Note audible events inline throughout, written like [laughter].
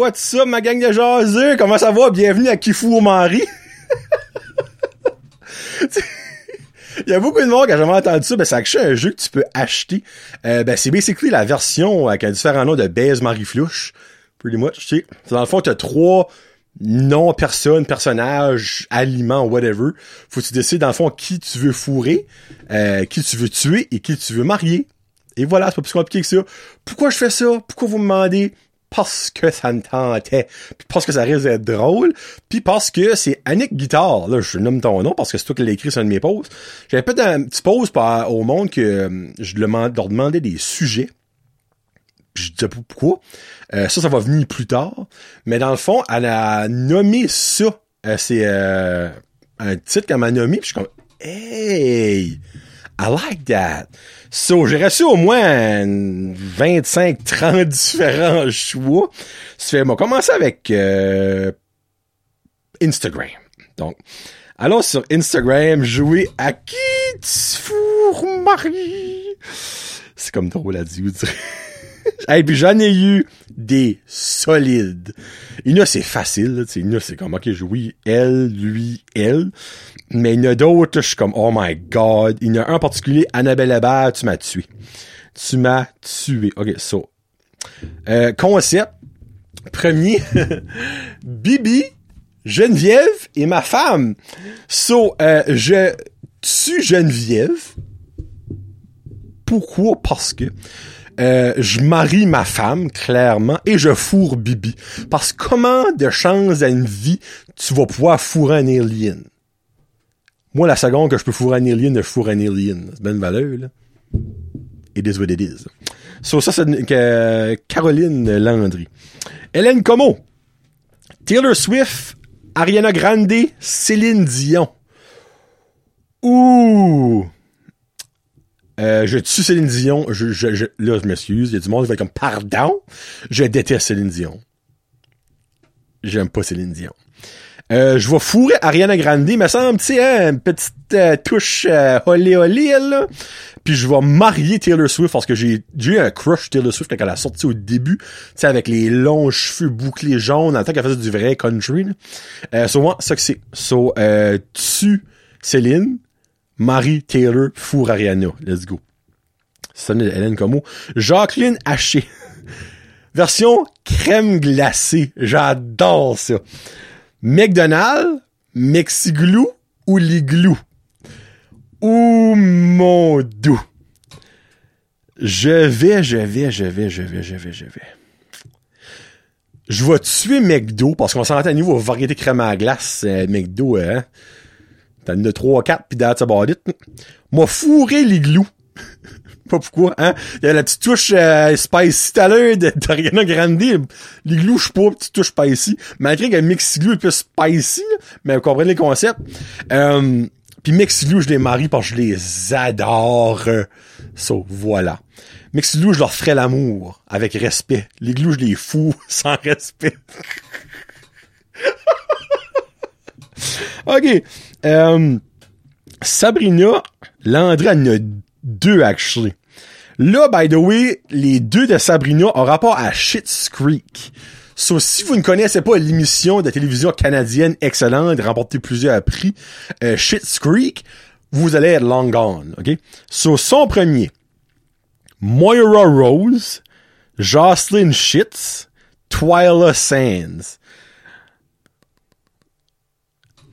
What's up, ma gang de jaseux? Comment ça va? Bienvenue à Kifu Mari. [laughs] Il y a beaucoup de monde qui a jamais entendu ça, ben c'est un jeu que tu peux acheter. Euh, ben c'est basically la version avec un différent nom de Baise Marie Flouche. Pretty much, tu sais. Dans le fond, t'as trois noms, personnes, personnages, aliments, whatever. Faut que tu décides dans le fond qui tu veux fourrer, euh, qui tu veux tuer et qui tu veux marier. Et voilà, c'est pas plus compliqué que ça. Pourquoi je fais ça? Pourquoi vous me demandez? Parce que ça me tentait, puis parce que ça risque d'être drôle, puis parce que c'est Annick Guitare, là, je nomme ton nom parce que c'est toi qui l'as écrit sur un de mes posts. J'avais fait un petit pause au monde que euh, je leur demandais des sujets, puis je disais pourquoi? Euh, ça, ça va venir plus tard. Mais dans le fond, elle a nommé ça. Euh, c'est un titre qu'elle m'a nommé, puis je suis comme Hey! I like that. So, j'ai reçu au moins 25, 30 différents choix. Ça fait, on va commencer avec euh, Instagram. Donc, allons sur Instagram jouer à qui tu Marie. C'est comme drôle à dire, [laughs] Et puis j'en ai eu des solides. Il y en a, c'est facile. Il y en a, c'est comme, ok, oui, elle, lui, elle. Mais il y en a d'autres, je suis comme, oh my god. Il y en a un en particulier, Annabelle Hébert, tu m'as tué. Tu m'as tué. Ok, so. Euh, concept. Premier. [laughs] Bibi, Geneviève et ma femme. So, euh, je tue Geneviève. Pourquoi? Parce que euh, je marie ma femme, clairement, et je fourre Bibi. Parce que comment de chance à une vie tu vas pouvoir fourrer un alien? Moi, la seconde que je peux fourrer un alien, je fourre un alien. C'est une valeur, là. It is what it is. So, ça, c'est Caroline Landry. Hélène Como. Taylor Swift, Ariana Grande, Céline Dion. Ouh! Euh, je tue Céline Dion. Je, je, je, là, je m'excuse. Il y a du monde qui va être comme, pardon? Je déteste Céline Dion. J'aime pas Céline Dion. Euh, je vais fourrer Ariana Grande, mais semble, tu sais, hein, une petite euh, touche euh, olé olé, là. Puis je vais marier Taylor Swift parce que j'ai eu un crush Taylor Swift quand elle a sorti au début, tu avec les longs cheveux bouclés jaunes, en tant qu'elle faisait du vrai country. Là. Euh, so, moi, ça que c'est. So, euh, tu, Céline, Marie Taylor four Ariana. Let's go. C'est Hélène Como. Jacqueline Haché. [laughs] Version crème glacée. J'adore ça. McDonald's, Mexiglou ou Liglou? Ouh mon doux. Je vais, je vais, je vais, je vais, je vais, je vais. Je vais tuer McDo parce qu'on s'entend à niveau variété crème à glace, euh, McDo, hein. Une de 3 4 pis that's about it. M'a fourré l'igloo. [laughs] pas pourquoi, hein? Il y a la petite touche euh, spicy tout à l'heure d'Ariana Grande. L'igloo, je suis pas petite touche spicy. Malgré que mix igloo est plus spicy, mais vous comprenez le concept. Euh, puis Mexilou, je les marie parce que je les adore. So, voilà. Mexilou, je leur ferai l'amour avec respect. Les glous, je les fous [laughs] sans respect. OK. Euh, Sabrina, Landry en a deux, actually. Là, by the way, les deux de Sabrina ont rapport à Shit's Creek. So, si vous ne connaissez pas l'émission de télévision canadienne excellente, remporté plusieurs prix, euh, Shit's Creek, vous allez être long gone, ok? So, son premier, Moira Rose, Jocelyn Shits, Twyla Sands.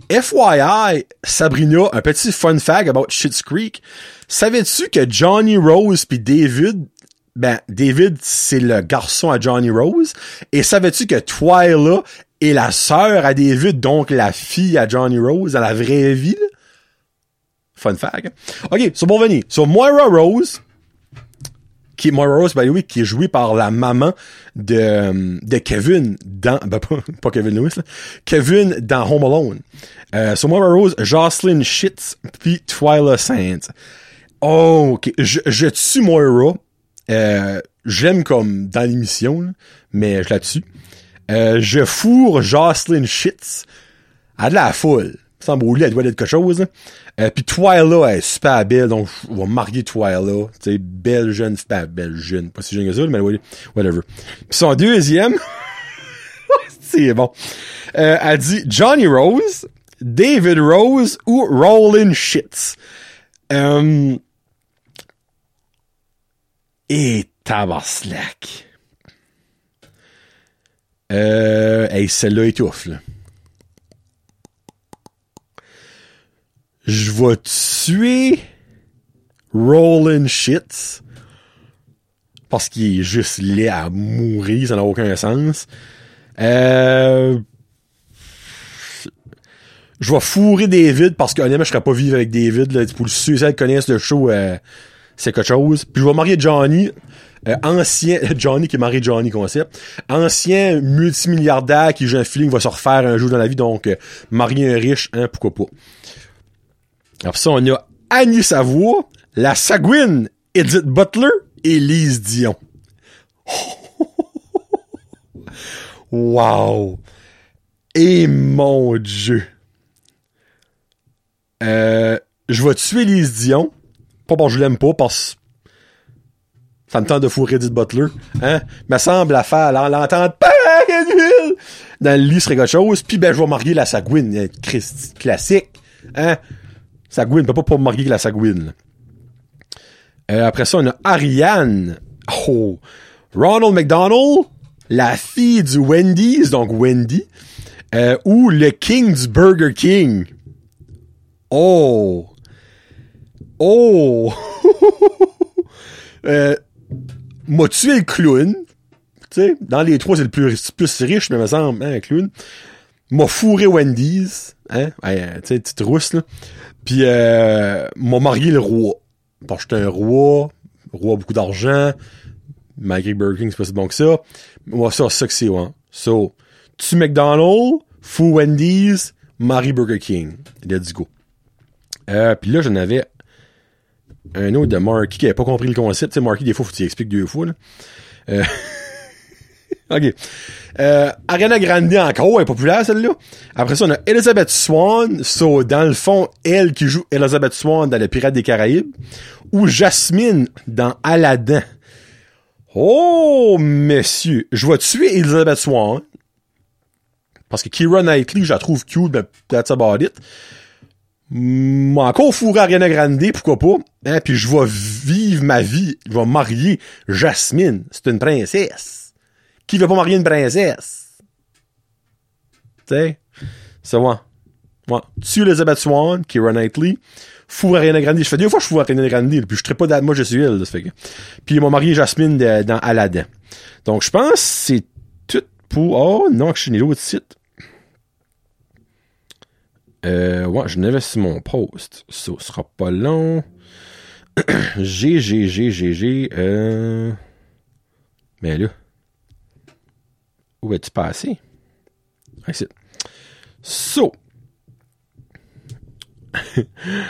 FYI, Sabrina, un petit fun fact about Shit's Creek. Savais-tu que Johnny Rose puis David, ben, David, c'est le garçon à Johnny Rose? Et savais-tu que Twyla est la sœur à David, donc la fille à Johnny Rose à la vraie vie? Fun fact. OK, so bon venir. So Moira Rose, qui est Moira Rose, by the way, qui est jouée par la maman de, de Kevin dans, ben pas, [laughs] pas Kevin Lewis, là, Kevin dans Home Alone. Euh, so Moira Rose, Jocelyn Shitz, puis Twyla Sands. Oh, ok. Je, je tue Moira. Euh, J'aime comme dans l'émission, mais je la tue. Euh, je fourre Jocelyn. Elle a de la foule. Lit, elle doit être quelque chose. Euh, puis Twyla, elle est super belle, donc on va marier Twyla. Tu sais, belle jeune, super belle jeune. Pas si jeune que ça, mais whatever. Puis son deuxième, [laughs] C'est bon. Euh, elle dit Johnny Rose, David Rose ou Rollin Shits. Euh, et tabarnak. Euh, hey, celle-là étouffe, là. Je vais tuer Rollin Shits parce qu'il est juste laid à mourir, ça n'a aucun sens. Euh, je vais fourrer David parce que honnêtement, je serais pas vivre avec David. Là, pour le suicide connaissent le show, euh, c'est quelque chose. Puis je vais marier Johnny. Euh, ancien [laughs] Johnny qui est marié Johnny concept ancien multimilliardaire qui joue un feeling va se refaire un jour dans la vie donc euh, marier un riche hein pourquoi pas après ça on a Annie Savoie la Sagouine Edith Butler et Lise Dion [laughs] wow et mon dieu euh, je vais tuer Lise Dion pas que je l'aime pas parce ça me tente de fourrer Edith Butler. Hein? Me semble la faire, l'entendre dans le lit serait quelque chose. Puis ben, je vais marier la Sagouine. Classique. Hein? Sagouine, pas pas marier la Sagouine. Euh, après ça, on a Ariane. Oh. Ronald McDonald, la fille du Wendy's, donc Wendy, euh, ou le King du Burger King. Oh. Oh. [laughs] euh, m'a tué le clown? Tu sais, dans les trois, c'est le plus, riche, mais me semble, hein, clown. M'a fourré Wendy's, hein, tu sais, petite rousse, là. Puis, euh, m'a marié le roi. Que j'étais un roi, roi beaucoup d'argent, malgré Burger King, c'est pas si bon que ça. Moi, ça, c'est ça que c'est, ouais. So, tu McDonald's, fou Wendy's, Marie Burger King. Let's go. Euh, puis là, j'en avais un autre de Marky qui avait pas compris le concept. Tu sais, Marky, des fois, faut que tu expliques deux fois. Là. Euh... [laughs] OK. Euh, Ariana Grande encore, elle est populaire celle-là. Après ça, on a Elizabeth Swan. So, dans le fond, elle qui joue Elizabeth Swan dans Les Pirates des Caraïbes. Ou Jasmine dans Aladdin. Oh, messieurs. Je vais tuer Elizabeth Swan. Parce que Kira Knightley, je la trouve cute, mais that's about it. Encore fourré Ariana Grande, pourquoi pas? Hein? Puis je vais vivre ma vie. Je vais marier Jasmine. C'est une princesse. Qui veut pas marier une princesse? Tu sais? C'est moi. Moi. Tu Elizabeth Swan, Kira Knightley. Four Ariana Grande. Je fais deux fois que je fourre Ariana Grande. Puis je serais pas moi je suis elle. Ça fait que... Puis ils m'ont marié Jasmine dans Aladdin. Donc je pense que c'est tout pour... Oh non, je suis né l'autre site. Euh, ouais, je n'avais sur mon post. Ça sera pas long. [clears throat] G, G, G, G, G. Euh... Mais là. Où es-tu passé? Ici. So. [laughs]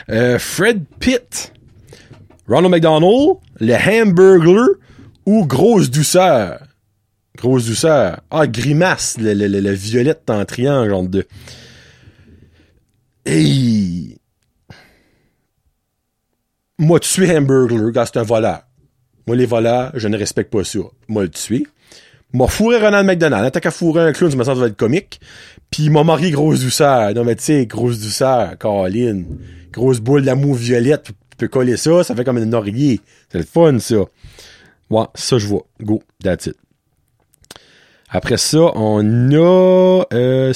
euh, Fred Pitt. Ronald McDonald. Le Hamburglar. Ou Grosse Douceur? Grosse Douceur. Ah, Grimace. Le, le, le, le violette en triangle entre deux. Hey! Moi, tuer Hamburglar, c'est un voleur. Moi, les voleurs, je ne respecte pas ça. Moi, le tuer. M'a fourré Ronald McDonald. Tant qu'à fourrer un clown, je me sens ça va être comique. Puis m'a marié grosse douceur. Non, mais tu sais, grosse douceur, Caroline. Grosse boule d'amour violette. Tu peux coller ça, ça fait comme un oreiller. C'est le fun, ça. Ouais, ça, je vois. Go. That's it. Après ça, on a... Euh,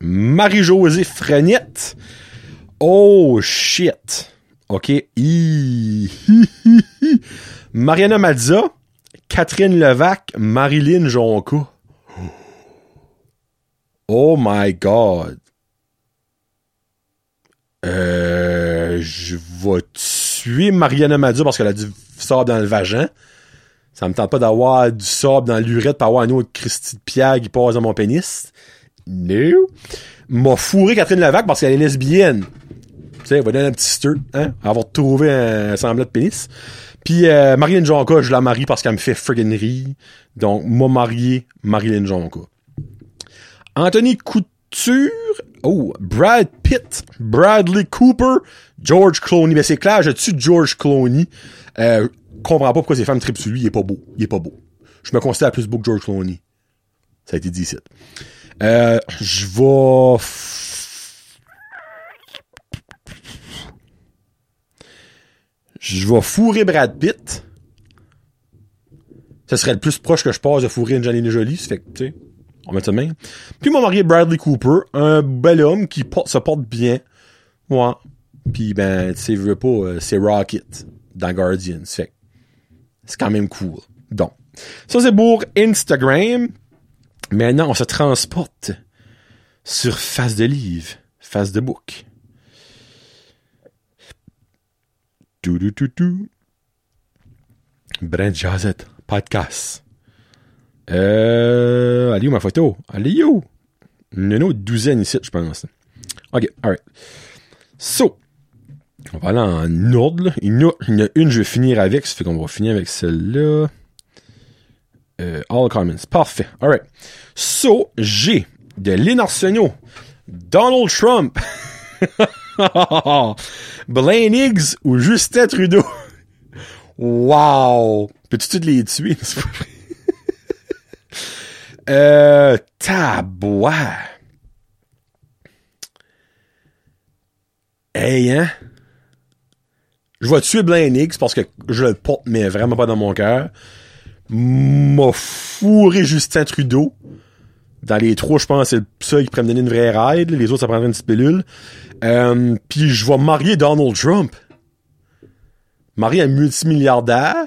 Marie-Josée Frenette. Oh shit. OK. Mariana Mazza, Catherine Levac, Marilyn Jonca. Oh my god. Euh, je vais tuer Mariana Mazza parce qu'elle a du sable dans le vagin. Ça me tente pas d'avoir du sable dans l'urette pour avoir un autre Christy de Pierre qui passe dans mon pénis. No. M'a fourré Catherine Levac parce qu'elle est lesbienne. Sais, elle va donner un petit stir, hein? Elle va un semblant de pénis. Puis euh, Marilyn Jonka, je la marie parce qu'elle me fait friggin' rire. Donc, m'a marié Marilyn Jonka. Anthony Couture. Oh, Brad Pitt, Bradley Cooper, George Clooney. Ben c'est clair, je tue George Clooney. Euh, comprends pas pourquoi ces femmes tripent sur lui, il est pas beau. Il est pas beau. Je me considère plus beau que George Clooney. Ça a été dit ici. Euh, je vais... Je vais fourrer Brad Pitt. Ce serait le plus proche que je passe de fourrer Janine Jolie. Ça fait que, tu sais, on met ça de même. Puis mon marié Bradley Cooper, un bel homme qui se porte bien. Moi. Puis ben, tu sais, veux pas, euh, c'est Rocket dans Guardians. Fait c'est quand même cool. Donc, ça c'est pour Instagram. Maintenant, on se transporte sur face de livre, face de book. Tout, tout, tout, tout. Brent Jazette, podcast. Euh, allez où ma photo? Allez où? Une douzaine ici, je pense. OK, alright. So, on va aller en ordre. Il y, en a, une, je vais finir avec. Ça fait qu'on va finir avec celle-là. Euh, all comments. Parfait. Alright. So, j'ai de Lynn Arsenault, Donald Trump, [laughs] Blaine Higgs ou Justin Trudeau? [laughs] wow! Peux-tu les tuer? [laughs] euh, tabois. Hey, hein? Je vais tuer Blaine Higgs parce que je le porte, mais vraiment pas dans mon cœur. M'a fourré Justin Trudeau. Dans les trois, je pense, c'est ça qui pourrait me donner une vraie ride. Les autres, ça prendrait une petite pilule. Euh, Puis je vais marier Donald Trump. Marier un multimilliardaire.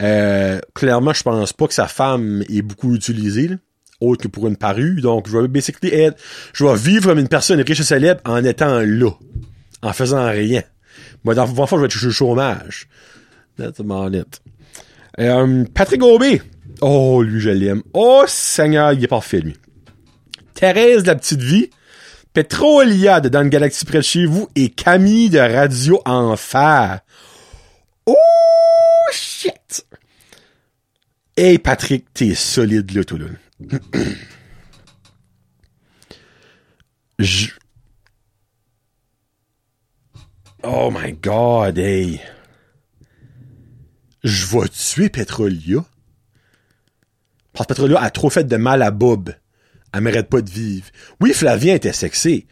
Euh, clairement, je pense pas que sa femme est beaucoup utilisée, autre que pour une parue. Donc, je vais basically être, je vais vivre comme une personne riche et célèbre en étant là, en faisant rien. Moi, dans le fond, je vais être au chômage. That's about it. Euh, Patrick Aubé. Oh, lui, je l'aime. Oh, Seigneur, il est parfait, lui. Thérèse la petite vie. Petroliade dans une galaxie près de chez vous et Camille de Radio Enfer. Oh, shit! Hey, Patrick, t'es solide, là, tout là. Je... Oh my god, hey. Je vais tuer Petrolia? Parce Petrolia a trop fait de mal à Bob. Elle mérite pas de vivre. Oui, Flavien était sexy.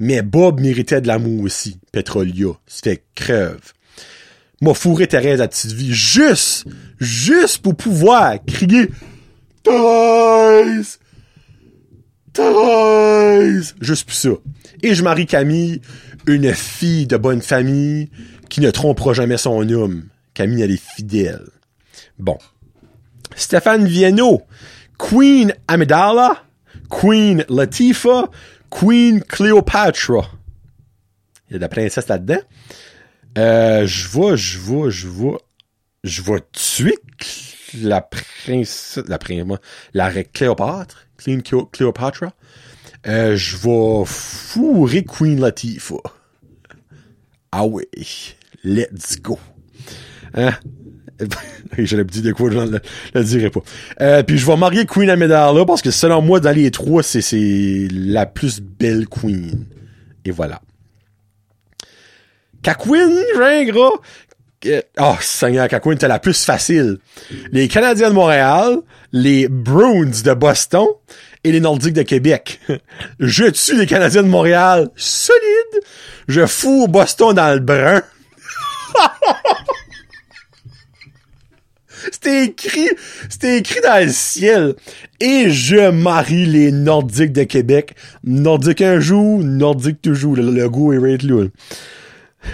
Mais Bob méritait de l'amour aussi. Petrolia. C'était crève. M'a fourré Thérèse à petite vie. Juste, juste pour pouvoir crier Thérèse! Thérèse! Juste pour ça. Et je marie Camille, une fille de bonne famille qui ne trompera jamais son homme. Camille, elle est fidèle. Bon. Stéphane Vienno, Queen Amidala, Queen Latifah, Queen Cleopatra. Il y a de la princesse là-dedans. Euh, je vois, je vois, je vois, je vois tuer la princesse, la princesse, la Cléopâtre, Queen Cléopatra. Euh, je vais fourrer Queen Latifah. Ah oui, let's go. Hein? J'aurais dit de quoi, je ne le, dirais pas. Euh, puis je vais marier Queen Amidala parce que selon moi, dans les trois, c'est, c'est la plus belle Queen. Et voilà. Kakwin, gras. Oh, Seigneur, Kakwin, t'es la plus facile. Les Canadiens de Montréal, les Bruins de Boston et les Nordiques de Québec. [laughs] Je tue les Canadiens de Montréal. Solide. Je fous Boston dans le brun. [laughs] C'était écrit, c'était écrit dans le ciel. Et je marie les Nordiques de Québec. Nordique un jour, Nordique toujours. Le, goût est right là.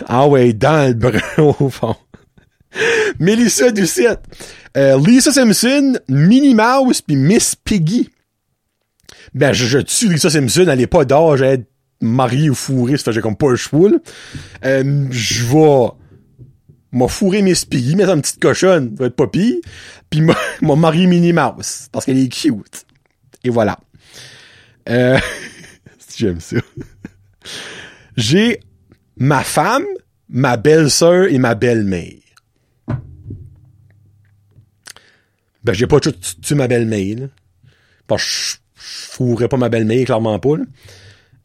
Ah ouais, dans le brun [laughs] au fond. Mélissa Doucette. Euh, Lisa Simpson, Minnie Mouse puis Miss Piggy. Ben, je, je tue Lisa Simpson, elle est pas d'âge à être mariée ou fourrée, fait j'ai comme pas le choix, euh, je vais m'a fourré mes spies, mais une petite cochonne, va être pas puis [laughs] m'a marié Minnie Mouse, parce qu'elle est cute. Et voilà. Euh, [laughs] j'aime ça. J'ai ma femme, ma belle-sœur et ma belle-mère. Ben, j'ai pas tout tué ma belle-mère, Parce que je fourrais pas ma belle-mère, clairement pas,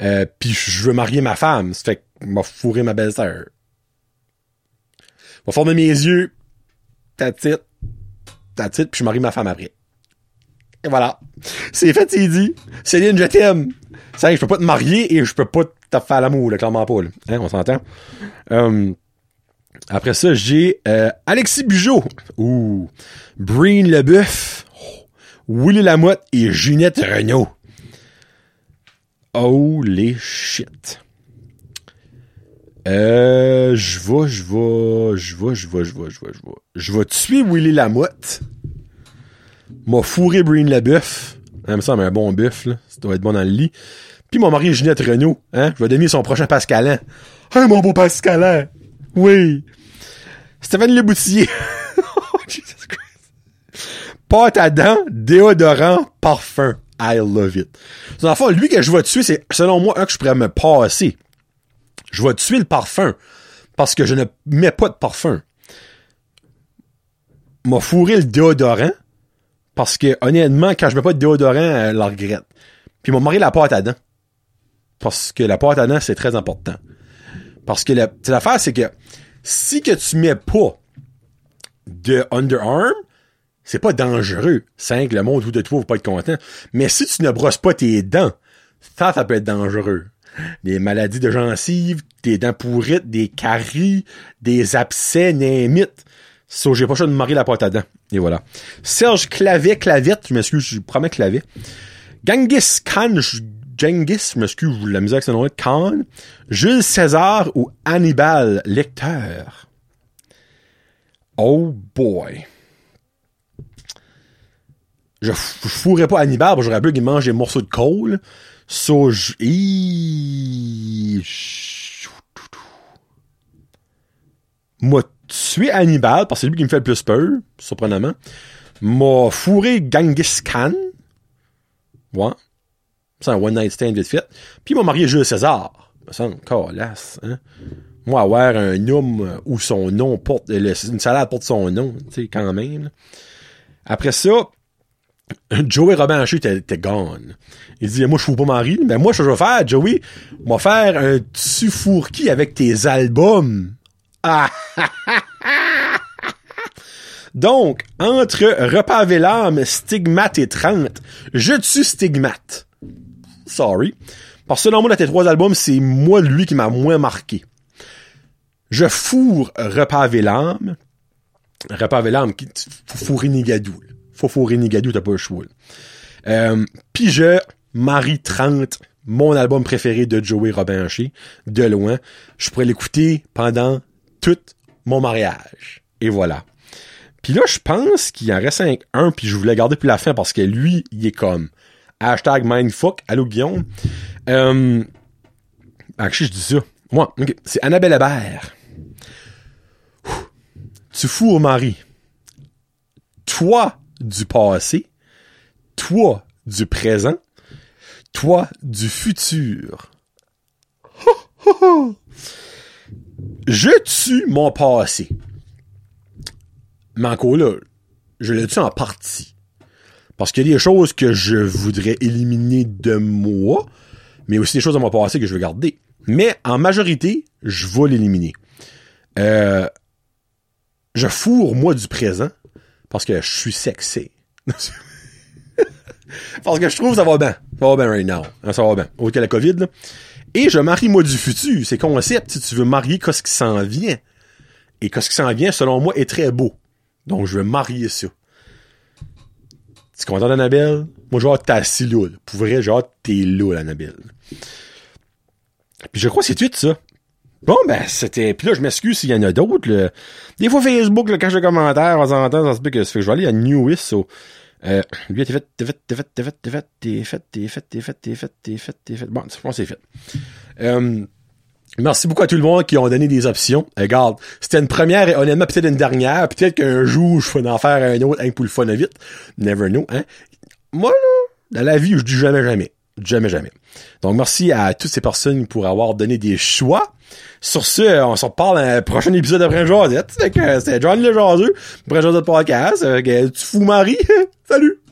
Euh, puis je veux marier ma femme, ça fait que m'a fourré ma belle-sœur va former mes yeux, ta titre, ta titre, puis je marie ma femme après. Et voilà. C'est fait, c'est dit. Céline, je t'aime. Ça, je peux pas te marier et je peux pas te faire l'amour, là, clairement pas. Hein, on s'entend? Euh, après ça, j'ai euh, Alexis Bugeaud. Ouh. Breen Leboeuf. Oh. Willy Lamotte et Ginette Renault. Holy shit. Euh, je vais, je vais, je vais, je vais, je vais, je vais, je vais. Je vais tuer Willy Lamotte? M'a fourré Breen Leboeuf. Ça me semble un bon bœuf, là. Ça doit être bon dans le lit. Puis mon mari Ginette Renault, hein? Je vais donner son prochain Pascalin. Hein, mon beau Pascalin. Oui. Stéphane Leboutillier. [laughs] oh, Jesus Christ. Pâte à dents, déodorant, parfum. I love it. Fond, lui que je vais tuer, c'est, selon moi, un que je pourrais me passer. Je vais tuer le parfum. Parce que je ne mets pas de parfum. M'a fourré le déodorant. Parce que, honnêtement, quand je mets pas de déodorant, elle la regrette. Puis m'a marié la pâte à dents. Parce que la pâte à dents, c'est très important. Parce que l'affaire, c'est que si que tu mets pas de underarm, c'est pas dangereux. Cinq, le monde autour de toi va pas être content. Mais si tu ne brosses pas tes dents, ça, ça peut être dangereux. Des maladies de gencives, des dents pourrites, des caries, des abcès, némites. So, j'ai pas choisi de marier la pâte à dents. Et voilà. Serge Clavet, Clavette, je m'excuse, je promets Clavet. Genghis Khan, Genghis, je m'excuse, la misère que c'est nom Khan. Jules César ou Hannibal Lecteur. Oh boy. Je, fourrais pas Hannibal, j'aurais peur qu'il mange des morceaux de colle. So, je... Moi, tué Hannibal, parce que c'est lui qui me fait le plus peur, surprenamment. M'a fourré Genghis Khan. Ouais. C'est un one night stand vite fait. Puis m'a marié Jules César. Ça me hein. Moi, avoir un homme où son nom porte, une salade porte son nom, tu sais, quand même. Après ça, Joey Robin Haché était gone. Il dit, moi, je fous pas Marie. Mais moi, ce que je vais faire, Joey, moi faire un tufourki avec tes albums. Ah! [laughs] Donc, entre Repas avec l'âme, Stigmate et 30, je tue Stigmate. Sorry. Parce que selon moi, dans tes trois albums, c'est moi, lui, qui m'a moins marqué. Je fourre Repas avec l'âme. Repas avec l'âme, fourrer Nigadou. Faut fourrer Nigadou, t'as pas le choix. Euh, Puis je Marie 30, mon album préféré de Joey Robin de loin. Je pourrais l'écouter pendant tout mon mariage. Et voilà. Puis là, je pense qu'il en reste un, un puis je voulais garder pour la fin parce que lui, il est comme hashtag mindfuck. Allô, Guillaume? Euh, actually, je dis ça? Moi, c'est Annabelle Hébert. Tu fous au mari. Toi du passé. Toi du présent. Toi du futur. [laughs] Je tue mon passé. Mais encore là, je le tue en partie. Parce qu'il y a des choses que je voudrais éliminer de moi, mais aussi des choses de mon passé que je veux garder. Mais en majorité, je vais l'éliminer. Euh, je fourre moi du présent parce que je suis sexy. [laughs] parce que je trouve ça va bien. Ça va bien right now. Hein, ça va bien. Autre que la COVID. Et je marie moi du futur. C'est concept. Si tu veux marier qu'est-ce qui s'en vient? Et qu'est-ce qui s'en vient, selon moi, est très beau. Donc, je vais marier ça. Tu es content, Annabelle? Moi, je vais être assis là. Pour vrai, genre, t'es là, Annabelle. Puis je crois que c'est tout ça. Bon, ben, c'était... Puis là, je m'excuse s'il y en a d'autres. Des fois, Facebook, là, quand je commentaires, on s'entend, ça se peut que, je vais aller à Newis, so... Euh, lui, t'es fait, t'es fait, t'es fait, t'es fait, t'es fait, t'es fait, t'es fait, t'es fait, t'es fait, t'es fait, t'es fait. Bon, je pense que c'est fait. Euh, merci beaucoup à tout le monde qui ont donné des options. Regarde, c'était une première et honnêtement peut-être une dernière. Peut-être qu'un jour, je vais en faire un autre, un pour le fun vite. Never know, hein. Moi, là, dans la vie, je dis jamais jamais. Jamais, jamais. Donc, merci à toutes ces personnes pour avoir donné des choix. Sur ce, on se reparle dans le prochain épisode de Prince Josette. C'était Johnny le Jaseux, Prince Josette Podcast. tu fous Marie. [laughs] Salut!